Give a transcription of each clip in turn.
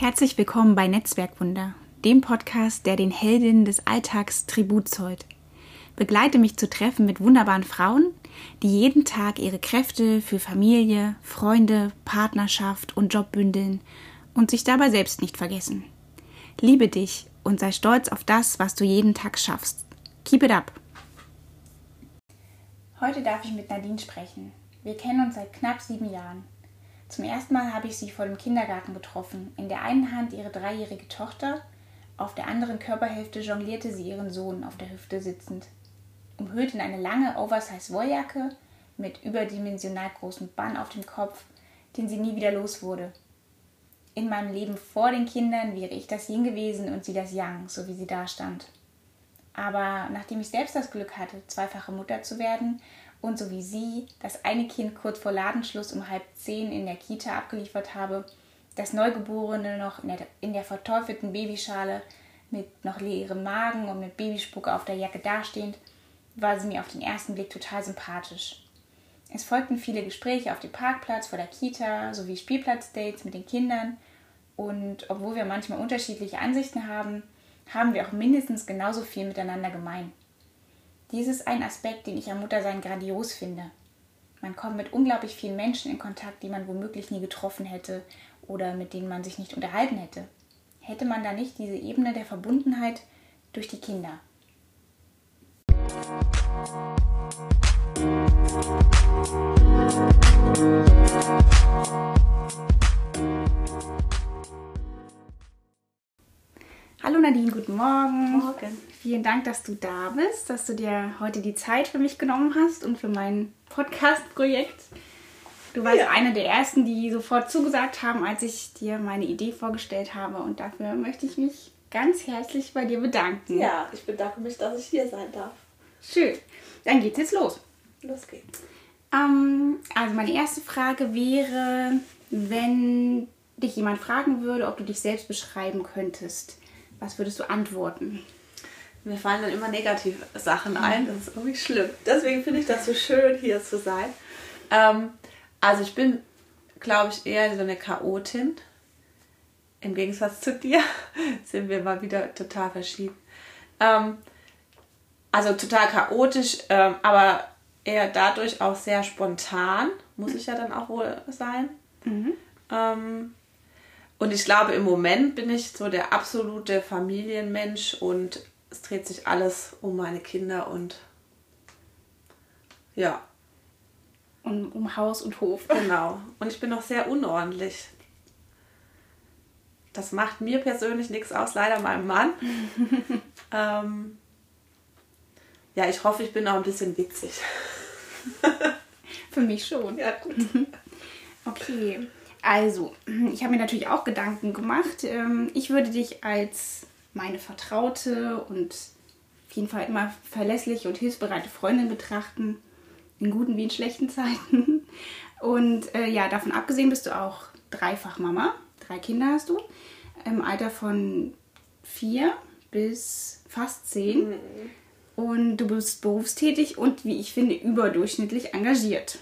Herzlich willkommen bei Netzwerkwunder, dem Podcast, der den Heldinnen des Alltags Tribut zollt. Begleite mich zu Treffen mit wunderbaren Frauen, die jeden Tag ihre Kräfte für Familie, Freunde, Partnerschaft und Job bündeln und sich dabei selbst nicht vergessen. Liebe dich und sei stolz auf das, was du jeden Tag schaffst. Keep it up! Heute darf ich mit Nadine sprechen. Wir kennen uns seit knapp sieben Jahren. Zum ersten Mal habe ich sie vor dem Kindergarten getroffen. In der einen Hand ihre dreijährige Tochter, auf der anderen Körperhälfte jonglierte sie ihren Sohn auf der Hüfte sitzend. Umhüllt in eine lange Oversize-Wolljacke mit überdimensional großem Bann auf dem Kopf, den sie nie wieder los wurde. In meinem Leben vor den Kindern wäre ich das Yin gewesen und sie das Yang, so wie sie da stand. Aber nachdem ich selbst das Glück hatte, zweifache Mutter zu werden und so wie sie das eine Kind kurz vor Ladenschluss um halb zehn in der Kita abgeliefert habe, das Neugeborene noch in der, in der verteufelten Babyschale mit noch leerem Magen und mit Babyspucke auf der Jacke dastehend, war sie mir auf den ersten Blick total sympathisch. Es folgten viele Gespräche auf dem Parkplatz vor der Kita sowie Spielplatzdates mit den Kindern und obwohl wir manchmal unterschiedliche Ansichten haben, haben wir auch mindestens genauso viel miteinander gemein. Dies ist ein Aspekt, den ich am Muttersein grandios finde. Man kommt mit unglaublich vielen Menschen in Kontakt, die man womöglich nie getroffen hätte oder mit denen man sich nicht unterhalten hätte. Hätte man da nicht diese Ebene der Verbundenheit durch die Kinder? Hallo Nadine, guten Morgen. Morgen. Vielen Dank, dass du da bist, dass du dir heute die Zeit für mich genommen hast und für mein Podcast-Projekt. Du warst Ja. eine der ersten, die sofort zugesagt haben, als ich dir meine Idee vorgestellt habe. Und dafür möchte ich mich ganz herzlich bei dir bedanken. Ja, ich bedanke mich, dass ich hier sein darf. Schön. Dann geht's jetzt los. Los geht's. Ähm, also meine erste Frage wäre, wenn dich jemand fragen würde, ob du dich selbst beschreiben könntest, was würdest du antworten? Mir fallen dann immer negative Sachen ein. Das ist irgendwie schlimm. Deswegen finde ich das so schön, hier zu sein. Ähm, also ich bin, glaube ich, eher so eine Chaotin. Im Gegensatz zu dir sind wir mal wieder total verschieden. Ähm, also total chaotisch, ähm, aber eher dadurch auch sehr spontan. Muss ich ja dann auch wohl sein. Ähm, und ich glaube, im Moment bin ich so der absolute Familienmensch und es dreht sich alles um meine Kinder und ja, Um, um Haus und Hof. genau. Und ich bin auch sehr unordentlich. Das macht mir persönlich nichts aus, leider meinem Mann. ähm, ja, ich hoffe, ich bin auch ein bisschen witzig. Für mich schon. Ja, gut. Okay, also, ich habe mir natürlich auch Gedanken gemacht. Ähm, Ich würde dich als meine vertraute und auf jeden Fall immer verlässliche und hilfsbereite Freundin betrachten, in guten wie in schlechten Zeiten. Und äh, ja, davon abgesehen bist du auch dreifach Mama. Drei Kinder hast du. Im Alter von vier bis fast zehn. Und du bist berufstätig und, wie ich finde, überdurchschnittlich engagiert.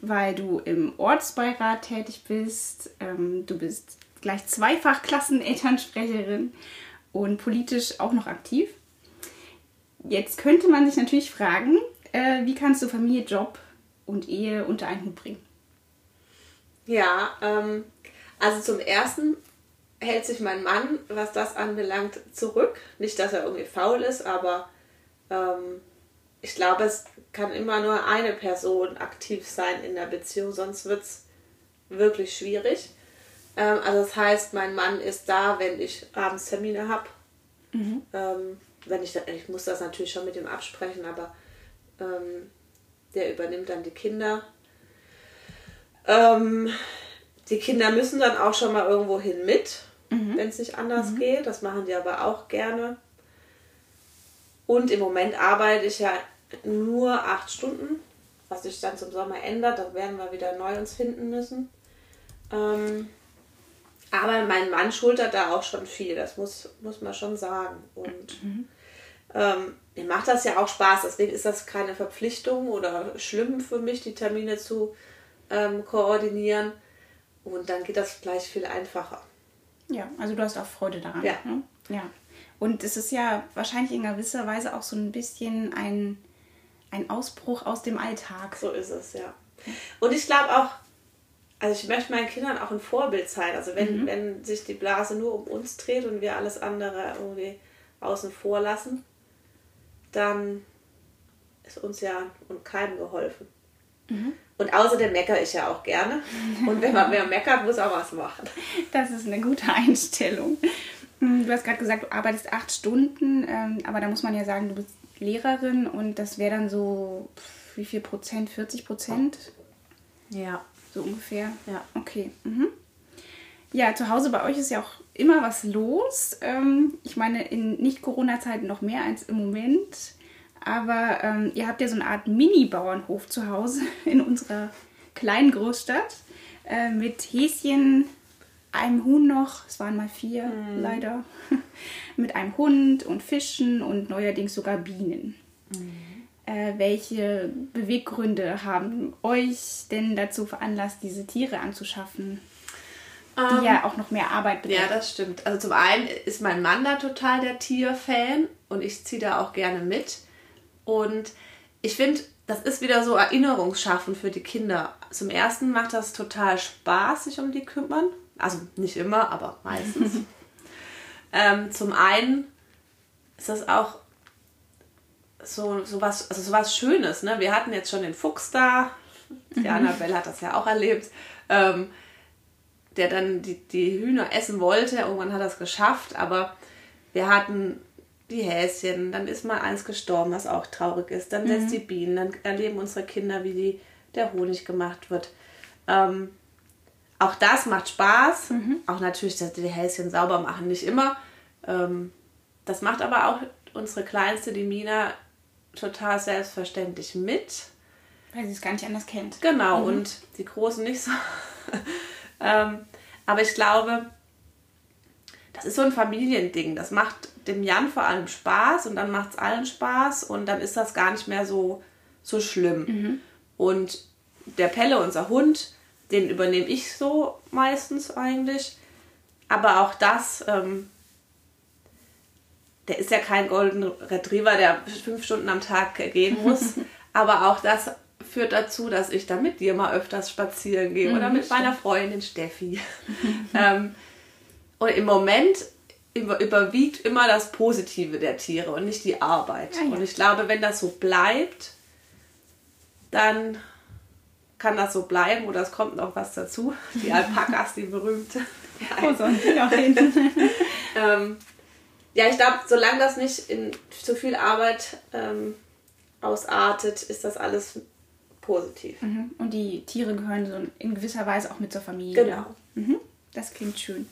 Weil du im Ortsbeirat tätig bist, ähm, du bist gleich zweifach Klassenelternsprecherin und politisch auch noch aktiv. Jetzt könnte man sich natürlich fragen, äh, wie kannst du Familie, Job und Ehe unter einen Hut bringen? Ja, ähm, also zum ersten hält sich mein Mann, was das anbelangt, zurück. Nicht, dass er irgendwie faul ist, aber ähm, ich glaube, es kann immer nur eine Person aktiv sein in der Beziehung, sonst wird es wirklich schwierig. Ähm, also das heißt, mein Mann ist da, wenn ich abends Termine habe. Ähm, wenn ich, ich muss das natürlich schon mit ihm absprechen, aber ähm, der übernimmt dann die Kinder. Ähm, die Kinder müssen dann auch schon mal irgendwo hin mit, wenn es nicht anders geht. Das machen die aber auch gerne. Und im Moment arbeite ich ja nur acht Stunden, was sich dann zum Sommer ändert. Da werden wir wieder neu uns finden müssen. Ähm, aber mein Mann schultert da auch schon viel, das muss, muss man schon sagen. Und ähm, mir macht das ja auch Spaß, deswegen ist das keine Verpflichtung oder schlimm für mich, die Termine zu ähm, koordinieren. Und dann geht das gleich viel einfacher. Ja, also du hast auch Freude daran. Ja. Ne? ja. Und es ist ja wahrscheinlich in gewisser Weise auch so ein bisschen ein, ein Ausbruch aus dem Alltag. So ist es, ja. Und ich glaube auch, also ich möchte meinen Kindern auch ein Vorbild sein. Also wenn, Mhm. wenn sich die Blase nur um uns dreht und wir alles andere irgendwie außen vor lassen, dann ist uns ja und keinem geholfen. Mhm. Und außerdem meckere ich ja auch gerne. Und wenn man mehr meckert, muss auch was machen. Das ist eine gute Einstellung. Hm, Du hast gerade gesagt, du arbeitest acht Stunden, ähm, aber da muss man ja sagen, du bist Lehrerin und das wäre dann so, wie viel Prozent? 40 Prozent? Ja. So ungefähr. Ja. Okay. Mhm. Ja, zu Hause bei euch ist ja auch immer was los. Ähm, ich meine, in Nicht-Corona-Zeiten noch mehr als im Moment. Aber ähm, ihr habt ja so eine Art Mini-Bauernhof zu Hause in unserer kleinen Großstadt äh, mit Häschen, einem Huhn noch, es waren mal vier leider, mit einem Hund und Fischen und neuerdings sogar Bienen. Äh, welche Beweggründe haben euch denn dazu veranlasst, diese Tiere anzuschaffen, die Ähm, ja auch noch mehr Arbeit Ja, bedeuten? das stimmt. Also zum einen ist mein Mann da total der Tierfan und ich ziehe da auch gerne mit. Und ich finde, das ist wieder so Erinnerungsschaffen für die Kinder. Zum ersten macht das total Spaß, sich um die kümmern. Also nicht immer, aber meistens. ähm, zum einen ist das auch so, so, was, also so was Schönes. Ne? Wir hatten jetzt schon den Fuchs da. Die Annabelle hat das ja auch erlebt. Ähm, der dann die, die Hühner essen wollte. Irgendwann hat er es geschafft, aber wir hatten die Häschen, dann ist mal eins gestorben, was auch traurig ist. Dann setzt die Bienen, dann erleben unsere Kinder, wie die, der Honig gemacht wird. Ähm, auch das macht Spaß. Auch natürlich, dass die Häschen sauber machen, nicht immer. Ähm, das macht aber auch unsere Kleinste, die Mina, total selbstverständlich mit. Weil sie es gar nicht anders kennt. Genau, und die Großen nicht so. ähm, aber ich glaube, das ist so ein Familiending. Das macht dem Jan vor allem Spaß und dann macht es allen Spaß und dann ist das gar nicht mehr so, so schlimm. Und der Pelle, unser Hund, den übernehme ich so meistens eigentlich. Aber auch das, ähm, der ist ja kein Golden Retriever, der fünf Stunden am Tag gehen muss. Aber auch das führt dazu, dass ich da mit dir mal öfters spazieren gehe oder mit meiner Freundin Steffi. ähm, und im Moment über, überwiegt immer das Positive der Tiere und nicht die Arbeit. Ah, ja. Und ich glaube, wenn das so bleibt, dann kann das so bleiben oder es kommt noch was dazu. Die Alpakas, die berühmte. Hin? Ähm, ja, ich glaube, solange das nicht in zu viel Arbeit ähm, ausartet, ist das alles positiv. Mhm. Und die Tiere gehören so in gewisser Weise auch mit zur Familie. Genau. Mhm. Das klingt schön.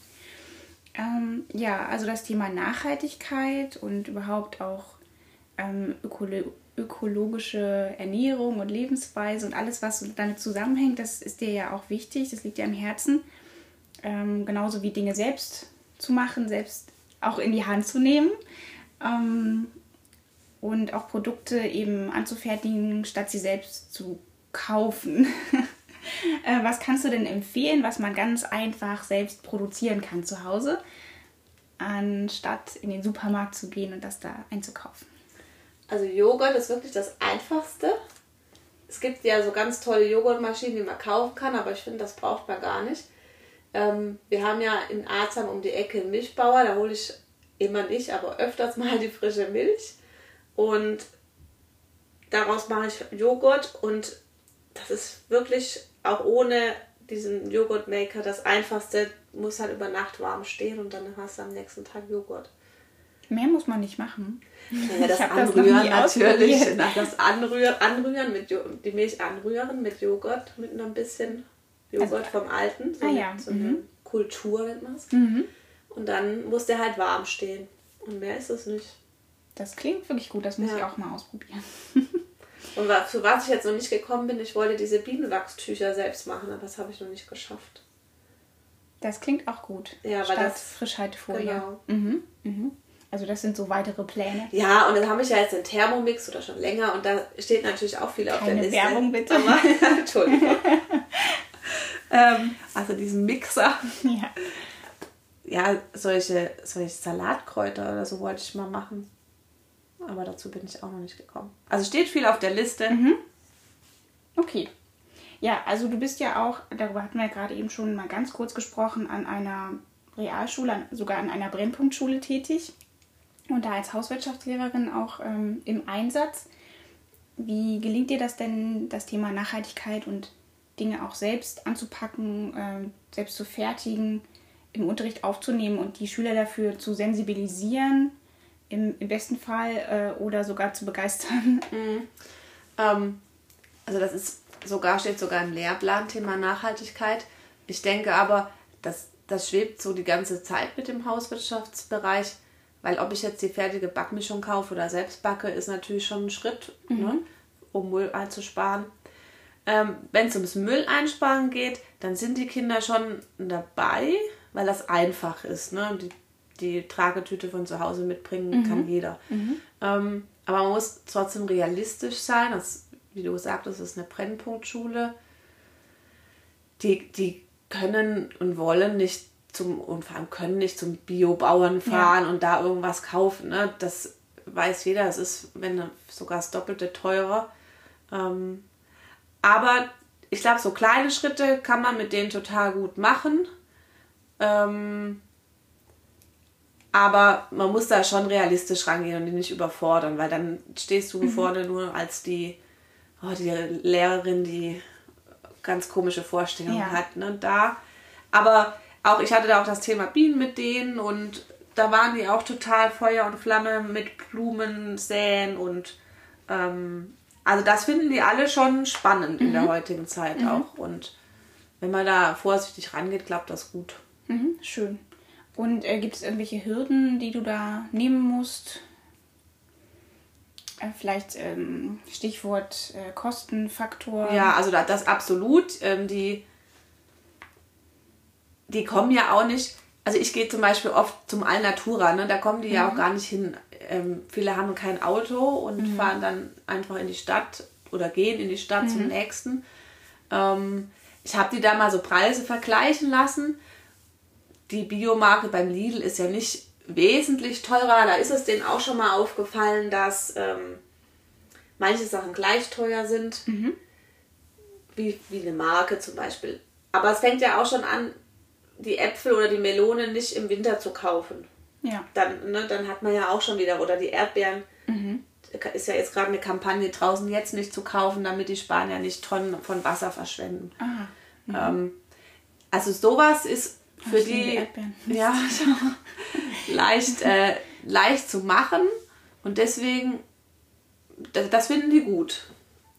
Ähm, ja, also das Thema Nachhaltigkeit und überhaupt auch ähm, ökolo ökologische Ernährung und Lebensweise und alles, was damit zusammenhängt, das ist dir ja auch wichtig, das liegt dir am Herzen. Ähm, genauso wie Dinge selbst zu machen, selbst auch in die Hand zu nehmen. Ähm, und auch Produkte eben anzufertigen, statt sie selbst zu kaufen. Äh, was kannst du denn empfehlen, was man ganz einfach selbst produzieren kann zu Hause, anstatt in den Supermarkt zu gehen und das da einzukaufen? Also Joghurt ist wirklich das Einfachste. Es gibt ja so ganz tolle Joghurtmaschinen, die man kaufen kann, aber ich finde, das braucht man gar nicht. Ähm, wir haben ja in Arzam um die Ecke einen Milchbauer, da hole ich immer nicht, aber öfters mal die frische Milch. Und daraus mache ich Joghurt und das ist wirklich auch ohne diesen Joghurtmaker das einfachste, muss halt über Nacht warm stehen und dann hast du am nächsten Tag Joghurt. Mehr muss man nicht machen. Ja, das das Anrühren nie natürlich. Das Anrühren, anrühren mit Jo- die Milch anrühren mit Joghurt, mit noch ein bisschen Joghurt vom Alten. So ah eine, ja, so eine Kultur nennt man es. Mhm. Und dann muss der halt warm stehen. Und mehr ist es nicht. Das klingt wirklich gut, das muss Ja. ich auch mal ausprobieren. Und für was ich jetzt noch nicht gekommen bin, ich wollte diese Bienenwachstücher selbst machen, aber das habe ich noch nicht geschafft. Das klingt auch gut. Ja, weil statt das- Frischhaltefolie. genau. Mhm. Mhm. Also das sind so weitere Pläne. Ja, und dann habe ich ja jetzt den Thermomix oder schon länger und da steht natürlich auch viel auf Keine der Liste. Werbung, bitte. Aber, Entschuldigung. ähm, also diesen Mixer. Ja. ja, solche, solche Salatkräuter oder so wollte ich mal machen. Aber dazu bin ich auch noch nicht gekommen. Also steht viel auf der Liste. Mhm. Okay. Ja, also du bist ja auch, darüber hatten wir ja gerade eben schon mal ganz kurz gesprochen, an einer Realschule, sogar an einer Brennpunktschule tätig und da als Hauswirtschaftslehrerin auch ähm, im Einsatz. Wie gelingt dir das denn, das Thema Nachhaltigkeit und Dinge auch selbst anzupacken, äh, selbst zu fertigen, im Unterricht aufzunehmen und die Schüler dafür zu sensibilisieren, im, im besten Fall äh, oder sogar zu begeistern? Mhm. Ähm, also das ist sogar, steht sogar im Lehrplan, Thema Nachhaltigkeit. Ich denke aber, dass das schwebt so die ganze Zeit mit dem Hauswirtschaftsbereich, weil ob ich jetzt die fertige Backmischung kaufe oder selbst backe, ist natürlich schon ein Schritt, mhm. ne, um Müll einzusparen. Ähm, Wenn es ums Müll einsparen geht, dann sind die Kinder schon dabei, weil das einfach ist. Ne? Die, die Tragetüte von zu Hause mitbringen mhm. kann jeder. Mhm. Ähm, aber man muss trotzdem realistisch sein. Das, wie du sagtest, ist eine Brennpunktschule. Die, die können und wollen nicht zum und vor allem können nicht zum Biobauern fahren ja. und da irgendwas kaufen. Ne? Das weiß jeder. Es ist, wenn sogar das Doppelte teurer. Ähm, aber ich glaube, so kleine Schritte kann man mit denen total gut machen. Ähm, aber man muss da schon realistisch rangehen und die nicht überfordern, weil dann stehst du mhm. vorne nur als die, oh, die Lehrerin, die ganz komische Vorstellungen ja. hat. Ne? Da, aber auch ich hatte da auch das Thema Bienen mit denen und da waren die auch total Feuer und Flamme mit Blumen säen und ähm, also das finden die alle schon spannend mhm. in der mhm. heutigen Zeit mhm. auch und wenn man da vorsichtig rangeht, klappt das gut. Mhm, schön. Und äh, gibt es irgendwelche Hürden, die du da nehmen musst? Äh, vielleicht ähm, Stichwort äh, Kostenfaktor. Ja, also das, das absolut. Ähm, die, die kommen ja auch nicht. Also ich gehe zum Beispiel oft zum Alnatura, ne? da kommen die mhm. ja auch mhm. gar nicht hin. Ähm, viele haben kein Auto und mhm. fahren dann einfach in die Stadt oder gehen in die Stadt mhm. zum nächsten. Ähm, ich habe die da mal so Preise vergleichen lassen. Die Biomarke beim Lidl ist ja nicht wesentlich teurer. Da ist es denen auch schon mal aufgefallen, dass ähm, manche Sachen gleich teuer sind, mhm. wie, wie eine Marke zum Beispiel. Aber es fängt ja auch schon an, die Äpfel oder die Melone nicht im Winter zu kaufen. Ja. Dann, ne, dann hat man ja auch schon wieder, oder die Erdbeeren. Mhm. Ist ja jetzt gerade eine Kampagne draußen jetzt nicht zu kaufen, damit die Spanier nicht Tonnen von Wasser verschwenden. Ah, mhm. ähm, also sowas ist für die, die ja, leicht, äh, leicht zu machen und deswegen, das, das finden die gut.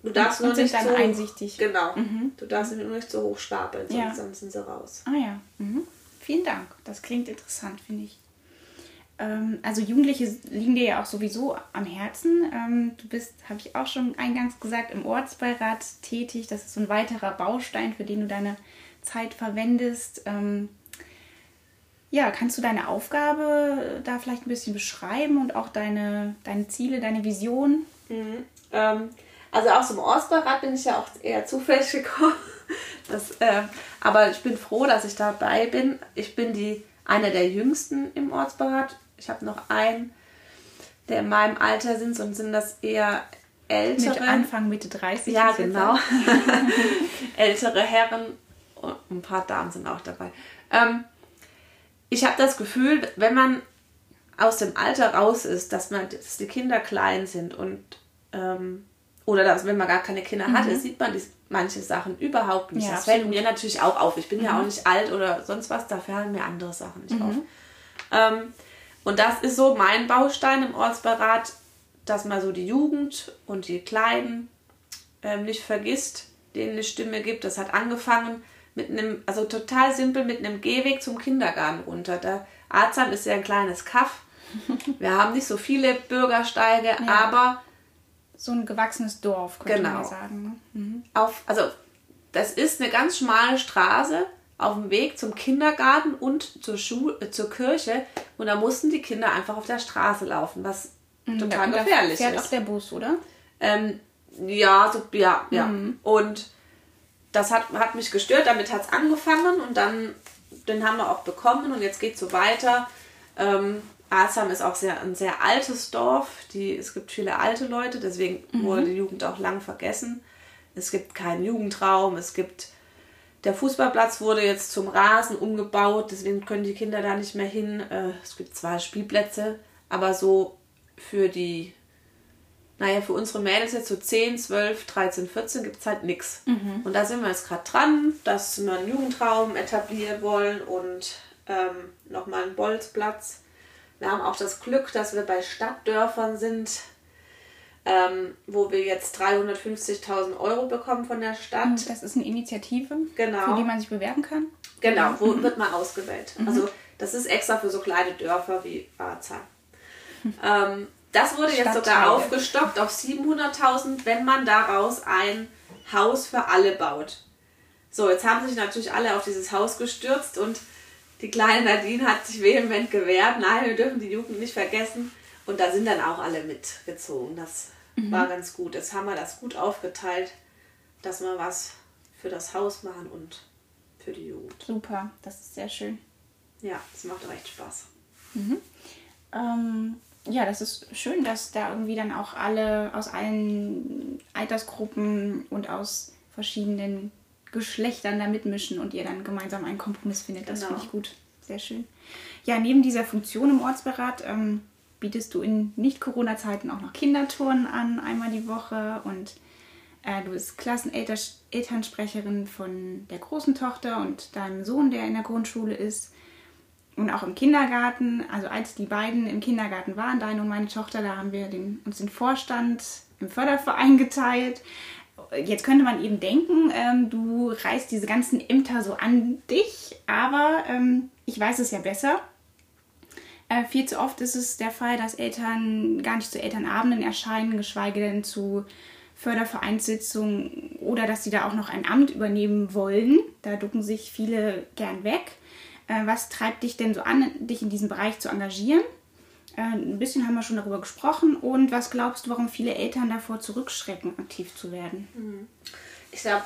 Du darfst und nur nicht dann so, einsichtig. Genau. Mhm. Du darfst nur nicht so hoch stapeln, sonst, ja. sonst sind sie raus. Ah ja. Mhm. Vielen Dank. Das klingt interessant, finde ich. Ähm, also Jugendliche liegen dir ja auch sowieso am Herzen. Ähm, du bist, habe ich auch schon eingangs gesagt, im Ortsbeirat tätig. Das ist so ein weiterer Baustein, für den du deine Zeit verwendest. Ähm, ja, kannst du deine Aufgabe da vielleicht ein bisschen beschreiben und auch deine, deine Ziele, deine Vision? Mhm. Ähm, also auch zum Ortsbeirat bin ich ja auch eher zufällig gekommen. Das, äh, aber ich bin froh, dass ich dabei bin. Ich bin die eine der jüngsten im Ortsbeirat. Ich habe noch einen, der in meinem Alter sind, und sind das eher ältere. Mit Anfang, Mitte 30. Ja, genau. ältere Herren und ein paar Damen sind auch dabei. Ähm, ich habe das Gefühl, wenn man aus dem Alter raus ist, dass, man, dass die Kinder klein sind und ähm, oder dass, wenn man gar keine Kinder mhm. hatte, sieht man die, manche Sachen überhaupt nicht. Ja, das fällt mir natürlich auch auf. Ich bin mhm. ja auch nicht alt oder sonst was, da fallen mir andere Sachen nicht mhm. auf. Ähm, und das ist so mein Baustein im Ortsbeirat, dass man so die Jugend und die Kleinen ähm, nicht vergisst, denen eine Stimme gibt. Das hat angefangen mit einem, also total simpel, mit einem Gehweg zum Kindergarten runter. Der Arzam ist ja ein kleines Kaff. Wir haben nicht so viele Bürgersteige, ja. aber. So ein gewachsenes Dorf, könnte genau. man sagen. Ne? Mhm. Auf, also, das ist eine ganz schmale Straße auf dem Weg zum Kindergarten und zur, Schule, äh, zur Kirche. Und da mussten die Kinder einfach auf der Straße laufen, was mhm, total gefährlich fährt ist. auch der Bus, oder? Ähm, ja, so, ja, ja. Mhm. Und das hat, hat mich gestört, damit hat es angefangen und dann den haben wir auch bekommen und jetzt geht es so weiter. Ähm, Asam ist auch sehr, ein sehr altes Dorf. Die, es gibt viele alte Leute, deswegen mhm. wurde die Jugend auch lang vergessen. Es gibt keinen Jugendraum, es gibt der Fußballplatz wurde jetzt zum Rasen umgebaut, deswegen können die Kinder da nicht mehr hin. Äh, es gibt zwar Spielplätze, aber so für die, naja, für unsere Mädels jetzt so 10, 12, 13, 14 gibt es halt nichts. Mhm. Und da sind wir jetzt gerade dran, dass wir einen Jugendraum etablieren wollen und ähm, nochmal einen Bolzplatz. Wir haben auch das Glück, dass wir bei Stadtdörfern sind, ähm, wo wir jetzt 350.000 Euro bekommen von der Stadt. Das ist eine Initiative, genau. für die man sich bewerben kann. Genau, wo mhm. wird man ausgewählt. Mhm. Also das ist extra für so kleine Dörfer wie Arzheim. Ähm, das wurde jetzt sogar aufgestockt auf 700.000, wenn man daraus ein Haus für alle baut. So, jetzt haben sich natürlich alle auf dieses Haus gestürzt und die kleine Nadine hat sich vehement gewehrt. Nein, wir dürfen die Jugend nicht vergessen. Und da sind dann auch alle mitgezogen. Das mhm. war ganz gut. Jetzt haben wir das gut aufgeteilt, dass wir was für das Haus machen und für die Jugend. Super, das ist sehr schön. Ja, es macht recht Spaß. Mhm. Ähm, ja, das ist schön, dass da irgendwie dann auch alle aus allen Altersgruppen und aus verschiedenen Geschlechtern da mitmischen und ihr dann gemeinsam einen Kompromiss findet. Das genau. finde ich gut. Sehr schön. Ja, neben dieser Funktion im Ortsberat ähm, bietest du in Nicht-Corona-Zeiten auch noch Kindertouren an, einmal die Woche. Und äh, du bist Klassenelternsprecherin von der großen Tochter und deinem Sohn, der in der Grundschule ist. Und auch im Kindergarten, also als die beiden im Kindergarten waren, deine und meine Tochter, da haben wir den, uns den Vorstand im Förderverein geteilt. Jetzt könnte man eben denken, ähm, du reißt diese ganzen Ämter so an dich, aber ähm, ich weiß es ja besser. Äh, viel zu oft ist es der Fall, dass Eltern gar nicht zu Elternabenden erscheinen, geschweige denn zu Fördervereinssitzungen oder dass sie da auch noch ein Amt übernehmen wollen. Da ducken sich viele gern weg. Äh, was treibt dich denn so an, dich in diesem Bereich zu engagieren? Äh, ein bisschen haben wir schon darüber gesprochen. Und was glaubst du, warum viele Eltern davor zurückschrecken, aktiv zu werden? Mhm. Ich glaube,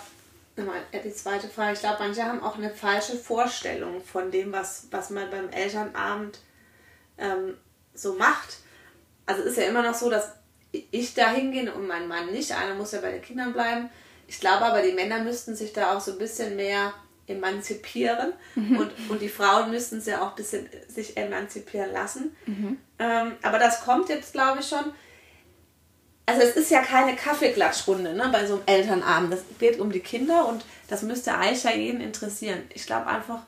die zweite Frage, ich glaube, manche haben auch eine falsche Vorstellung von dem, was, was man beim Elternabend ähm, so macht. Also ist ja immer noch so, dass ich da hingehe und mein Mann nicht. Einer muss ja bei den Kindern bleiben. Ich glaube aber, die Männer müssten sich da auch so ein bisschen mehr emanzipieren mhm. und, und die Frauen müssten sie auch ein bisschen sich emanzipieren lassen. Mhm. Ähm, aber das kommt jetzt, glaube ich, schon. Also es ist ja keine Kaffeeklatschrunde ne, bei so einem Elternabend. Das geht um die Kinder und das müsste eigentlich ja jeden interessieren. Ich glaube einfach,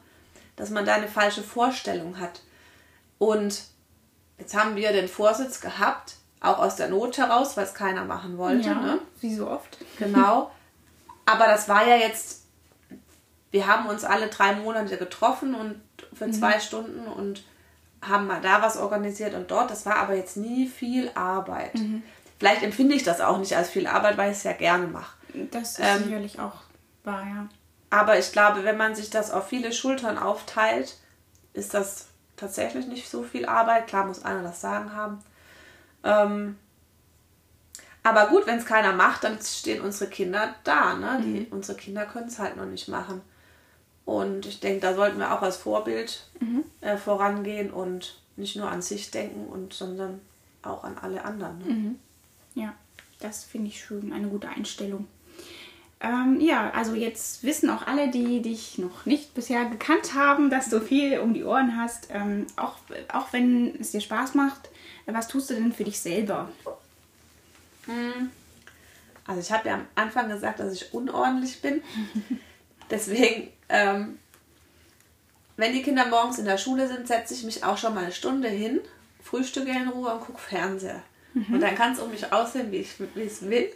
dass man da eine falsche Vorstellung hat. Und jetzt haben wir den Vorsitz gehabt, auch aus der Not heraus, weil es keiner machen wollte. Ja, ne? Wie so oft. Genau. Aber das war ja jetzt, wir haben uns alle drei Monate getroffen und für mhm. zwei Stunden und haben mal da was organisiert und dort. Das war aber jetzt nie viel Arbeit. Mhm. Vielleicht empfinde ich das auch nicht als viel Arbeit, weil ich es ja gerne mache. Das ist ähm, sicherlich auch wahr, ja. Aber ich glaube, wenn man sich das auf viele Schultern aufteilt, ist das tatsächlich nicht so viel Arbeit. Klar muss einer das Sagen haben. Ähm, aber gut, wenn es keiner macht, dann stehen unsere Kinder da. Ne? Die, mhm. Unsere Kinder können es halt noch nicht machen. Und ich denke, da sollten wir auch als Vorbild mhm. äh, vorangehen und nicht nur an sich denken, und, sondern auch an alle anderen. Ne? Mhm. Ja, das finde ich schön, eine gute Einstellung. Ähm, ja, also jetzt wissen auch alle, die dich noch nicht bisher gekannt haben, dass du viel um die Ohren hast. Ähm, auch, auch wenn es dir Spaß macht, was tust du denn für dich selber? Hm. Also ich habe ja am Anfang gesagt, dass ich unordentlich bin. Deswegen, ähm, wenn die Kinder morgens in der Schule sind, setze ich mich auch schon mal eine Stunde hin, frühstücke in Ruhe und gucke Fernseher. Mhm. Und dann kann es um mich aussehen, wie ich es will.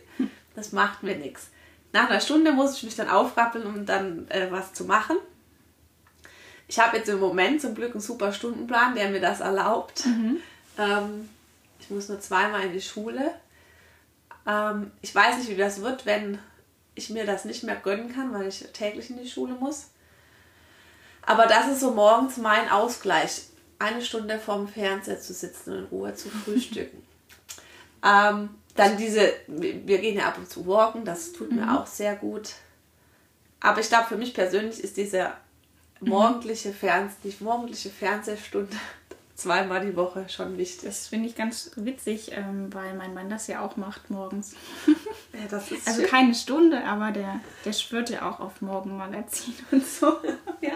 Das macht mir nichts. Nach einer Stunde muss ich mich dann aufrappeln, um dann äh, was zu machen. Ich habe jetzt im Moment zum Glück einen super Stundenplan, der mir das erlaubt. Mhm. Ähm, ich muss nur zweimal in die Schule. Ähm, ich weiß nicht, wie das wird, wenn ich mir das nicht mehr gönnen kann, weil ich täglich in die Schule muss. Aber das ist so morgens mein Ausgleich. Eine Stunde vorm Fernseher zu sitzen und in Ruhe zu frühstücken. ähm, dann diese, wir gehen ja ab und zu walken, das tut mhm. mir auch sehr gut. Aber ich glaube, für mich persönlich ist dieser morgendliche, Fern die morgendliche Fernsehstunde zweimal die Woche schon wichtig. Das finde ich ganz witzig, ähm, weil mein Mann das ja auch macht morgens. Ja, das ist Also schön. keine Stunde, aber der, der schwört ja auch auf Morgenmagazin und so. Ja.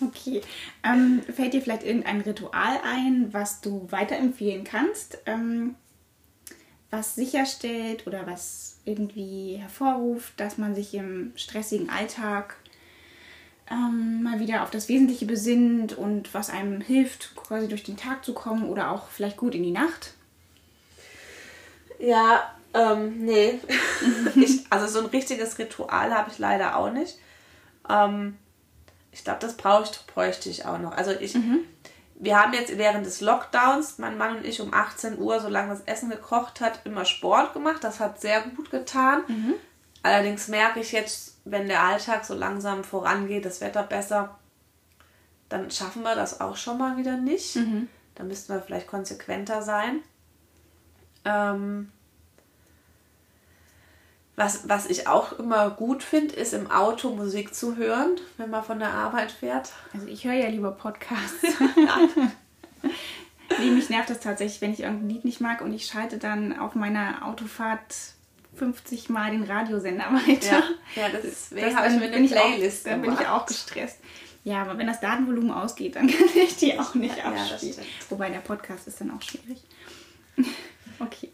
Okay. Ähm, fällt dir vielleicht irgendein Ritual ein, was du weiterempfehlen kannst, ähm, was sicherstellt oder was irgendwie hervorruft, dass man sich im stressigen Alltag ähm, mal wieder auf das Wesentliche besinnt und was einem hilft, quasi durch den Tag zu kommen oder auch vielleicht gut in die Nacht? Ja, ähm, nee. ich, also so ein richtiges Ritual habe ich leider auch nicht. Ähm, ich glaube, das brauche ich, bräuchte ich auch noch. Also ich, wir haben jetzt während des Lockdowns, mein Mann und ich um 18 Uhr, solange das Essen gekocht hat, immer Sport gemacht. Das hat sehr gut getan. Allerdings merke ich jetzt, wenn der Alltag so langsam vorangeht, das Wetter besser, dann schaffen wir das auch schon mal wieder nicht. Da müssten wir vielleicht konsequenter sein. Ähm, was, was ich auch immer gut finde, ist im Auto Musik zu hören, wenn man von der Arbeit fährt. Also ich höre ja lieber Podcasts. nee, mich nervt das tatsächlich, wenn ich irgendein Lied nicht mag und ich schalte dann auf meiner Autofahrt 50 Mal den Radiosender weiter. ja deswegen Das- habe ich dann mir bin eine ich auch- Playlist Dann bin ich auch gestresst. Ja, aber wenn das Datenvolumen ausgeht, dann kann ich die auch nicht Ja, das abspielen. stimmt. Wobei der Podcast ist dann auch schwierig. okay.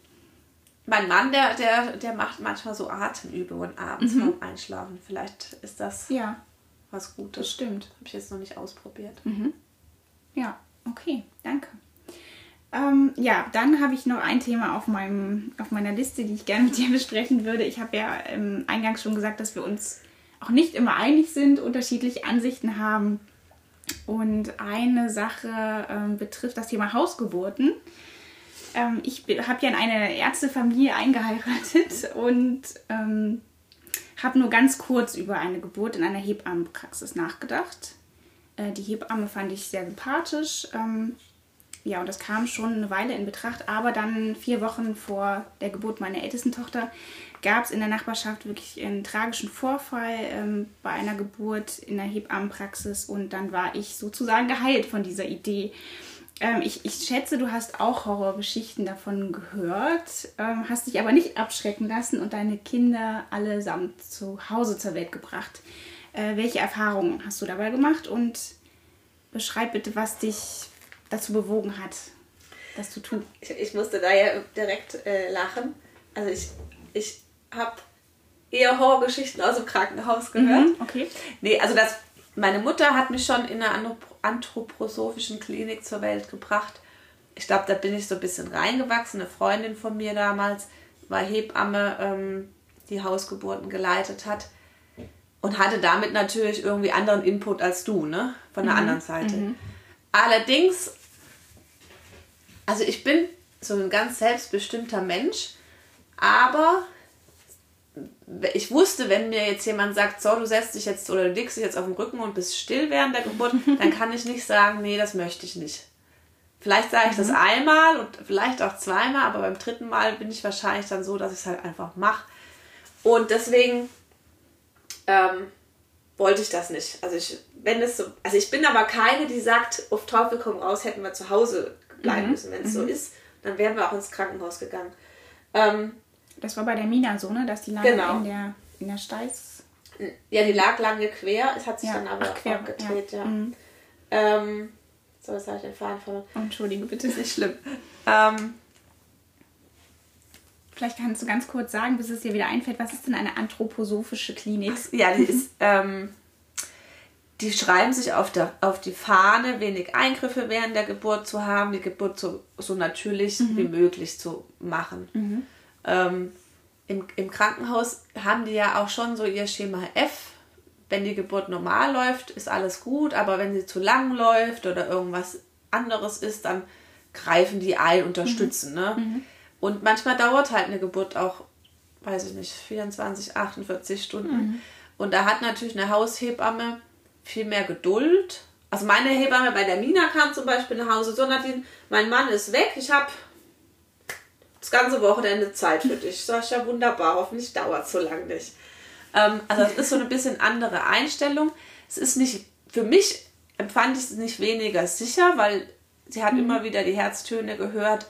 Mein Mann, der, der, der macht manchmal so Atemübungen abends vorm Einschlafen. Vielleicht ist das Ja, was das Gutes. stimmt. Habe ich jetzt noch nicht ausprobiert. Ja, okay, danke. Ähm, ja, dann habe ich noch ein Thema auf, meinem, auf meiner Liste, die ich gerne mit dir besprechen würde. Ich habe ja ähm, eingangs schon gesagt, dass wir uns auch nicht immer einig sind, unterschiedliche Ansichten haben. Und eine Sache ähm, betrifft das Thema Hausgeburten. Ähm, ich habe ja in eine Ärztefamilie eingeheiratet und ähm, habe nur ganz kurz über eine Geburt in einer Hebammenpraxis nachgedacht. Äh, die Hebamme fand ich sehr sympathisch. Ja, und das kam schon eine Weile in Betracht. Aber dann vier Wochen vor der Geburt meiner ältesten Tochter gab es in der Nachbarschaft wirklich einen tragischen Vorfall ähm, bei einer Geburt in der Hebammenpraxis. Und dann war ich sozusagen geheilt von dieser Idee. Ähm, ich, ich schätze, du hast auch Horrorgeschichten davon gehört, ähm, hast dich aber nicht abschrecken lassen und deine Kinder allesamt zu Hause zur Welt gebracht. Äh, welche Erfahrungen hast du dabei gemacht und beschreib bitte, was dich dazu bewogen hat, das zu tun? Ich, ich musste da ja direkt äh, lachen. Also ich, ich habe eher Horrorgeschichten aus dem Krankenhaus gehört. Mhm, okay. Nee, also das, meine Mutter hat mich schon in einer anthrop- anthroposophischen Klinik zur Welt gebracht. Ich glaube, da bin ich so ein bisschen reingewachsen. Eine Freundin von mir damals war Hebamme, ähm, die Hausgeburten geleitet hat. Und hatte damit natürlich irgendwie anderen Input als du, ne? Von der anderen Seite. Allerdings, also ich bin so ein ganz selbstbestimmter Mensch, aber ich wusste, wenn mir jetzt jemand sagt, so, du setzt dich jetzt oder du legst dich jetzt auf den Rücken und bist still während der Geburt, dann kann ich nicht sagen, nee, das möchte ich nicht. Vielleicht sage ich das einmal und vielleicht auch zweimal, aber beim dritten Mal bin ich wahrscheinlich dann so, dass ich es halt einfach mache. Und deswegen ähm, wollte ich das nicht. Also ich, wenn es so, also ich bin aber keine, die sagt, auf Teufel komm raus, hätten wir zu Hause bleiben müssen. Wenn es so ist, dann wären wir auch ins Krankenhaus gegangen. Ähm, Das war bei der Mina so, ne? Dass die lange Genau. in der, in der Steiß. Ja, die lag lange quer, es hat sich Ja, dann aber ach, quer, aufgedreht, ja. ja. Mhm. Ähm, so, jetzt habe ich den Faden verloren. Entschuldige bitte. Ist nicht schlimm. Ähm, Vielleicht kannst du ganz kurz sagen, bis es dir wieder einfällt, was ist denn eine anthroposophische Klinik? ja, die ist, ähm, die schreiben sich auf, der, auf die Fahne, wenig Eingriffe während der Geburt zu haben, die Geburt so, so natürlich wie möglich zu machen. Ähm, im, Im Krankenhaus haben die ja auch schon so ihr Schema F. Wenn die Geburt normal läuft, ist alles gut, aber wenn sie zu lang läuft oder irgendwas anderes ist, dann greifen die ein, unterstützen. Ne? Und manchmal dauert halt eine Geburt auch, weiß ich nicht, 24, 48 Stunden. Und da hat natürlich eine Haushebamme viel mehr Geduld. Also meine Hebamme bei der Mina kam zum Beispiel nach Hause, so Nadine, mein Mann ist weg, ich habe das ganze Wochenende Zeit für dich. Sag ich ja wunderbar, hoffentlich dauert es so lange nicht. Ähm, also es ist so ein bisschen andere Einstellung. Es ist nicht für mich empfand ich es nicht weniger sicher, weil sie hat mhm. immer wieder die Herztöne gehört.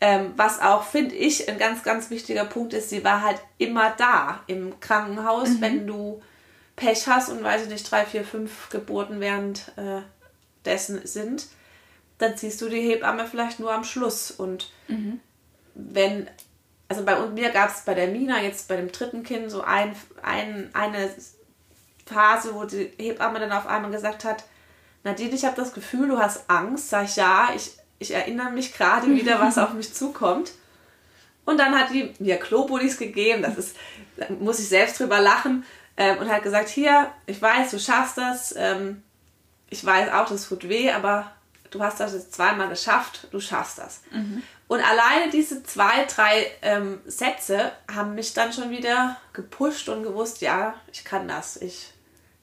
Ähm, was auch, finde ich, ein ganz, ganz wichtiger Punkt ist, sie war halt immer da im Krankenhaus, mhm. wenn du Pech hast und weiß ich nicht, drei, vier, fünf Geburten während äh, dessen sind, dann ziehst du die Hebamme vielleicht nur am Schluss. Und mhm. wenn, also bei mir gab es bei der Mina jetzt bei dem dritten Kind so ein, ein, eine Phase, wo die Hebamme dann auf einmal gesagt hat, Nadine, ich habe das Gefühl, du hast Angst. Sag ich, ja, ich, ich erinnere mich gerade wieder, was auf mich zukommt. Und dann hat die mir Klobudis gegeben, das ist, da muss ich selbst drüber lachen, ähm, und hat gesagt, hier, ich weiß, du schaffst das, ähm, ich weiß auch, das tut weh, aber du hast das jetzt zweimal geschafft, du schaffst das. Mhm. Und alleine diese zwei, drei ähm, Sätze haben mich dann schon wieder gepusht und gewusst, ja, ich kann das, ich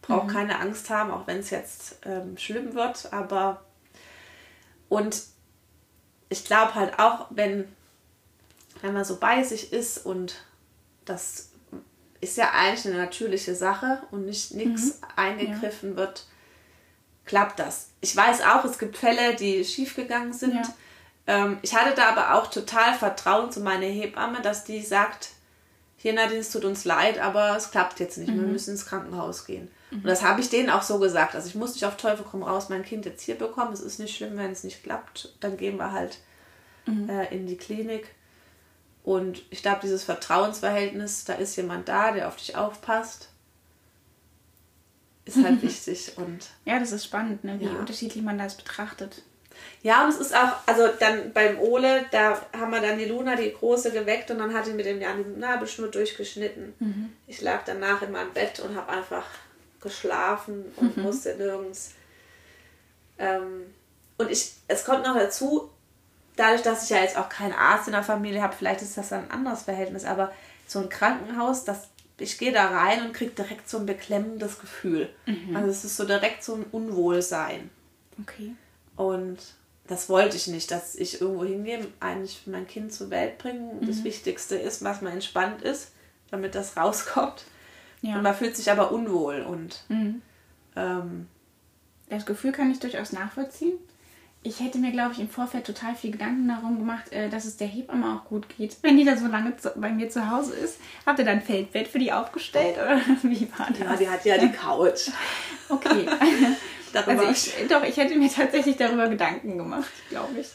brauche mhm. keine Angst haben, auch wenn es jetzt ähm, schlimm wird. Aber und ich glaube halt auch, wenn, wenn man so bei sich ist und das ist ja eigentlich eine natürliche Sache und nicht nichts mhm. eingegriffen ja. wird, klappt das. Ich weiß auch, es gibt Fälle, die schiefgegangen sind. Ja. Ähm, ich hatte da aber auch total Vertrauen zu meiner Hebamme, dass die sagt, hier Nadine, es tut uns leid, aber es klappt jetzt nicht. Mhm. Wir müssen ins Krankenhaus gehen. Mhm. Und das habe ich denen auch so gesagt. Also ich muss nicht auf Teufel komm raus mein Kind jetzt hier bekommen. Es ist nicht schlimm, wenn es nicht klappt. Dann gehen wir halt mhm. äh, in die Klinik. Und ich glaube, dieses Vertrauensverhältnis, da ist jemand da, der auf dich aufpasst, ist halt wichtig. Und ja, das ist spannend, ne? wie ja. unterschiedlich man das betrachtet. Ja, und es ist auch, also dann beim Ole, da haben wir dann die Luna, die große, geweckt und dann hat die mit dem Jan die Nabelschnur durchgeschnitten. Mhm. Ich lag danach in meinem Bett und habe einfach geschlafen und mhm. musste nirgends. Ähm, und ich, es kommt noch dazu, dadurch, dass ich ja jetzt auch keinen Arzt in der Familie habe, vielleicht ist das ein anderes Verhältnis, aber so ein Krankenhaus, das, ich gehe da rein und kriege direkt so ein beklemmendes Gefühl. Mhm. Also es ist so direkt so ein Unwohlsein. Okay. Und das wollte ich nicht, dass ich irgendwo hingehe, eigentlich mein Kind zur Welt bringen. Mhm. Das Wichtigste ist, was man entspannt ist, damit das rauskommt. Ja. Und man fühlt sich aber unwohl und mhm. ähm, das Gefühl kann ich durchaus nachvollziehen. Ich hätte mir, glaube ich, im Vorfeld total viel Gedanken darum gemacht, äh, dass es der Hebamme auch gut geht, wenn die da so lange bei mir zu Hause ist. Habt ihr dann Feldbett für die aufgestellt oder wie war das? Ja, die hat ja die Couch. Okay. Also ich, doch, ich hätte mir tatsächlich darüber Gedanken gemacht, glaube ich.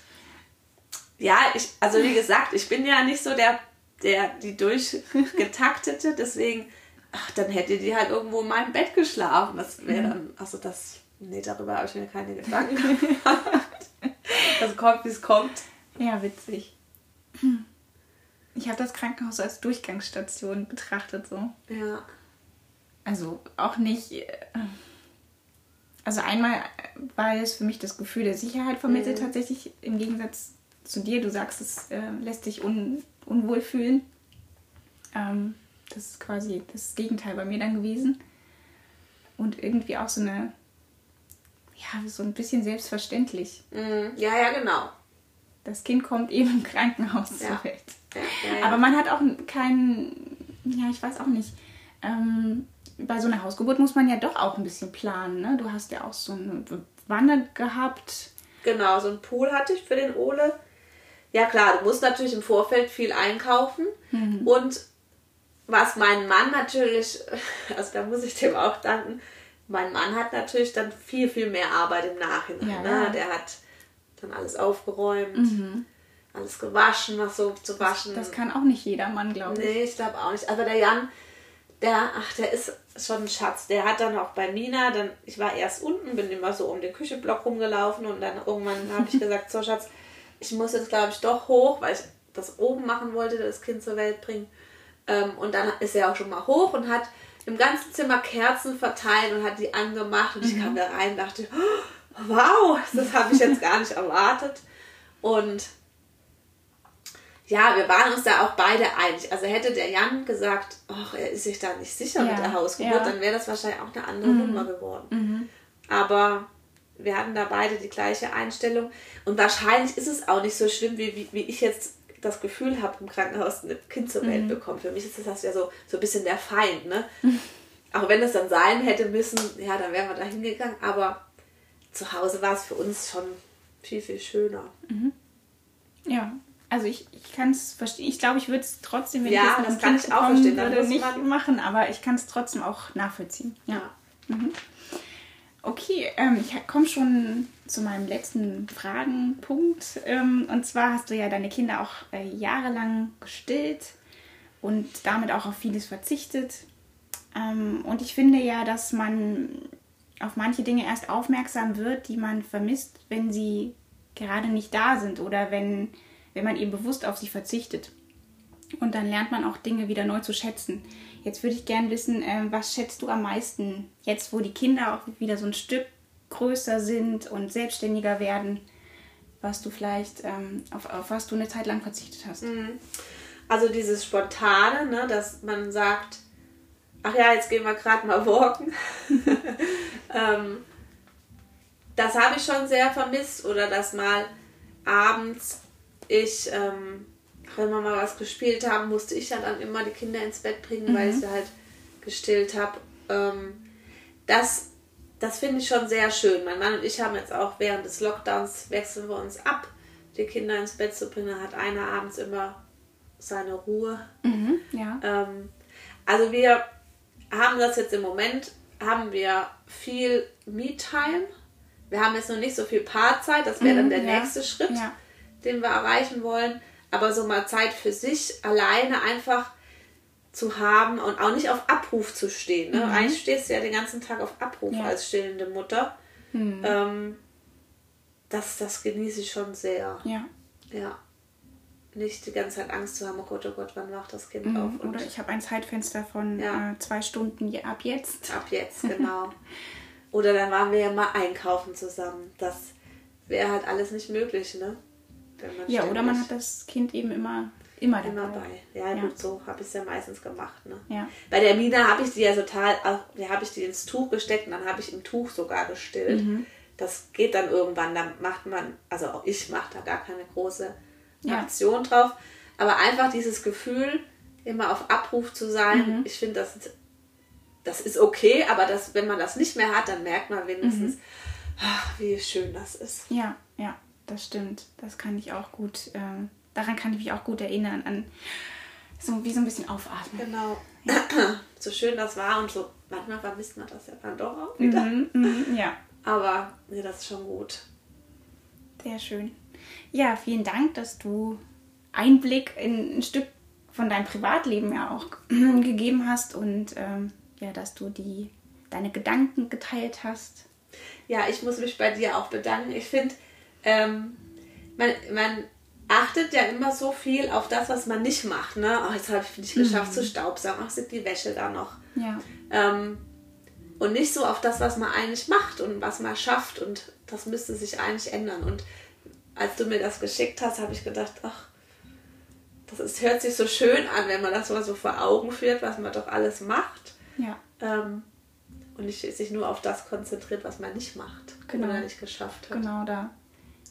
Ja, ich, also wie gesagt, ich bin ja nicht so der, der die durchgetaktete, deswegen, ach, dann hätte die halt irgendwo in meinem Bett geschlafen. Das wäre dann, also das, nee, darüber habe ich mir keine Gedanken gemacht. Das kommt, wie es kommt. Ja, witzig. Ich habe das Krankenhaus als Durchgangsstation betrachtet, so. Ja. Also auch nicht. Äh, also einmal war es für mich das Gefühl der Sicherheit vermittelt, mhm. tatsächlich im Gegensatz zu dir. Du sagst, es äh, lässt dich un, unwohl fühlen. Ähm, das ist quasi das Gegenteil bei mir dann gewesen. Und irgendwie auch so eine, ja, so ein bisschen selbstverständlich. Mhm. Ja, ja, genau. Das Kind kommt eben im Krankenhaus ja. zur Welt. Ja, ja, Aber man hat auch keinen, ja, ich weiß auch nicht. Ähm, bei so einer Hausgeburt muss man ja doch auch ein bisschen planen. Ne? Du hast ja auch so eine Wanne gehabt. Genau, so einen Pool hatte ich für den Ole. Ja klar, du musst natürlich im Vorfeld viel einkaufen. Mhm. Und was mein Mann natürlich, also da muss ich dem auch danken, mein Mann hat natürlich dann viel, viel mehr Arbeit im Nachhinein. Ja, ne? Der hat dann alles aufgeräumt, mhm. alles gewaschen, was so zu waschen. Das, das kann auch nicht jeder Mann, glaube ich. Nee, ich glaube auch nicht. Aber der Jan, der, ach, der ist schon ein Schatz. Der hat dann auch bei Mina, dann, ich war erst unten, bin immer so um den Küchenblock rumgelaufen und dann irgendwann habe ich gesagt, so Schatz, ich muss jetzt glaube ich doch hoch, weil ich das oben machen wollte, das Kind zur Welt bringen. Ähm, und dann ist er auch schon mal hoch und hat im ganzen Zimmer Kerzen verteilt und hat die angemacht und ich kam mhm. da rein und dachte, oh, wow, das habe ich jetzt gar nicht erwartet. Und ja, wir waren uns da auch beide einig. Also hätte der Jan gesagt, ach, er ist sich da nicht sicher ja, mit der Hausgeburt, ja. dann wäre das wahrscheinlich auch eine andere mhm. Nummer geworden. Mhm. Aber wir hatten da beide die gleiche Einstellung. Und wahrscheinlich ist es auch nicht so schlimm, wie, wie, wie ich jetzt das Gefühl habe, im Krankenhaus ein Kind zur Welt mhm. bekommen. Für mich ist das ja so, so ein bisschen der Feind. Ne? auch wenn es dann sein hätte müssen, ja, dann wären wir da hingegangen. Aber zu Hause war es für uns schon viel, viel schöner. Mhm. Ja, also ich, ich kann es verstehen. Ich glaube, ich würde es trotzdem, wenn ja, ich das kann ich auch verstehen. Dann würde, nicht machen, aber ich kann es trotzdem auch nachvollziehen. Ja. ja. Mhm. Okay, ähm, ich komme schon zu meinem letzten Fragenpunkt. Ähm, und zwar hast du ja deine Kinder auch äh, jahrelang gestillt und damit auch auf vieles verzichtet. Ähm, und ich finde ja, dass man auf manche Dinge erst aufmerksam wird, die man vermisst, wenn sie gerade nicht da sind oder wenn, wenn man eben bewusst auf sie verzichtet. Und dann lernt man auch Dinge wieder neu zu schätzen. Jetzt würde ich gerne wissen, äh, was schätzt du am meisten, jetzt wo die Kinder auch wieder so ein Stück größer sind und selbstständiger werden, was du vielleicht, ähm, auf, auf was du eine Zeit lang verzichtet hast? Mhm. Also dieses Spontane, ne, dass man sagt, ach ja, jetzt gehen wir gerade mal walken. ähm, das habe ich schon sehr vermisst. Oder dass mal abends ich ähm, wenn wir mal was gespielt haben, musste ich ja dann immer die Kinder ins Bett bringen, mhm. weil ich sie halt gestillt habe. Ähm, das das finde ich schon sehr schön. Mein Mann und ich haben jetzt auch während des Lockdowns wechseln wir uns ab, die Kinder ins Bett zu bringen. Hat einer abends immer seine Ruhe. Mhm, ja. ähm, also wir haben das jetzt im Moment, haben wir viel Me-Time. Wir haben jetzt noch nicht so viel Paarzeit, das wäre mhm, dann der ja. nächste Schritt, ja. den wir erreichen wollen aber so mal Zeit für sich alleine einfach zu haben und auch nicht auf Abruf zu stehen. Ne? Mhm. Eigentlich stehst du ja den ganzen Tag auf Abruf ja. als stillende Mutter. Mhm. Ähm, das, das genieße ich schon sehr. Ja. Ja. Nicht die ganze Zeit Angst zu haben, oh Gott, oh Gott, wann wacht das Kind mhm. auf? Und Oder ich habe ein Zeitfenster von ja. äh, zwei Stunden ab jetzt. Ab jetzt, genau. Oder dann waren wir ja mal einkaufen zusammen. Das wäre halt alles nicht möglich, ne? ja, oder man hat das Kind eben immer immer dabei. Immer bei. Ja, ja. gut, so habe ich es ja meistens gemacht. Ne? Ja. Bei der Mina habe ich die ja total, da habe ich die ins Tuch gesteckt und dann habe ich im Tuch sogar gestillt. Mhm. Das geht dann irgendwann, da macht man, also auch ich mache da gar keine große Aktion ja. drauf. Aber einfach dieses Gefühl, immer auf Abruf zu sein, mhm. ich finde, das, das ist okay, aber das, wenn man das nicht mehr hat, dann merkt man wenigstens, mhm. ach, wie schön das ist. Ja, ja das stimmt. Das kann ich auch gut, äh, daran kann ich mich auch gut erinnern, an so wie so ein bisschen aufatmen. Genau. Ja. so schön das war und so, manchmal vermisst man das ja dann doch auch wieder. Mhm, mh, ja. Aber nee, das ist schon gut. Sehr schön. Ja, vielen Dank, dass du Einblick in ein Stück von deinem Privatleben ja auch gegeben hast und ähm, ja, dass du die deine Gedanken geteilt hast. Ja, ich muss mich bei dir auch bedanken. Ich finde, ähm, man, man achtet ja immer so viel auf das, was man nicht macht. Ne? Oh, jetzt habe ich nicht geschafft mhm. zu staubsaugen. Ach, sind die Wäsche da noch. Ja. Ähm, und nicht so auf das, was man eigentlich macht und was man schafft. Und das müsste sich eigentlich ändern. Und als du mir das geschickt hast, habe ich gedacht, ach, das ist, hört sich so schön an, wenn man das mal so vor Augen führt, was man doch alles macht. Ja. Ähm, und nicht sich nur auf das konzentriert, was man nicht macht genau. oder nicht geschafft hat. Genau, da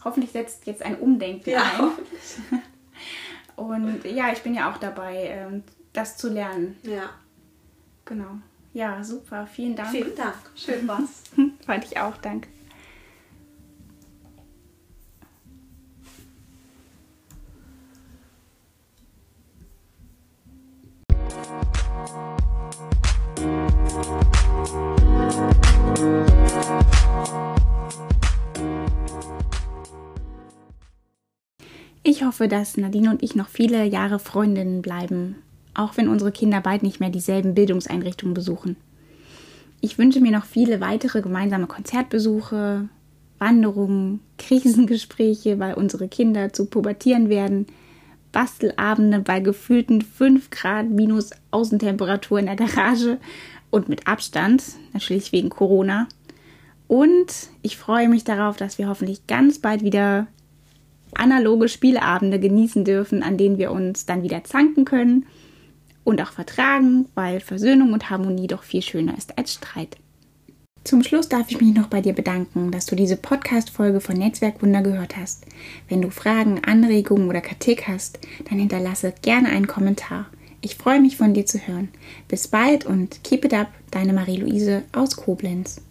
hoffentlich setzt jetzt ein Umdenken ja, ein. Und ja, ich bin ja auch dabei, ähm, das zu lernen. Ja. Genau. Ja, super. Vielen Dank. Vielen Dank. Schön war's. Fand ich auch. Danke. Ich hoffe, dass Nadine und ich noch viele Jahre Freundinnen bleiben, auch wenn unsere Kinder bald nicht mehr dieselben Bildungseinrichtungen besuchen. Ich wünsche mir noch viele weitere gemeinsame Konzertbesuche, Wanderungen, Krisengespräche, weil unsere Kinder zu pubertieren werden, Bastelabende bei gefühlten 5 Grad minus Außentemperatur in der Garage und mit Abstand, natürlich wegen Corona. Und ich freue mich darauf, dass wir hoffentlich ganz bald wieder analoge Spieleabende genießen dürfen, an denen wir uns dann wieder zanken können und auch vertragen, weil Versöhnung und Harmonie doch viel schöner ist als Streit. Zum Schluss darf ich mich noch bei dir bedanken, dass du diese Podcast-Folge von Netzwerkwunder gehört hast. Wenn du Fragen, Anregungen oder Kritik hast, dann hinterlasse gerne einen Kommentar. Ich freue mich von dir zu hören. Bis bald und keep it up, deine Marie-Louise aus Koblenz.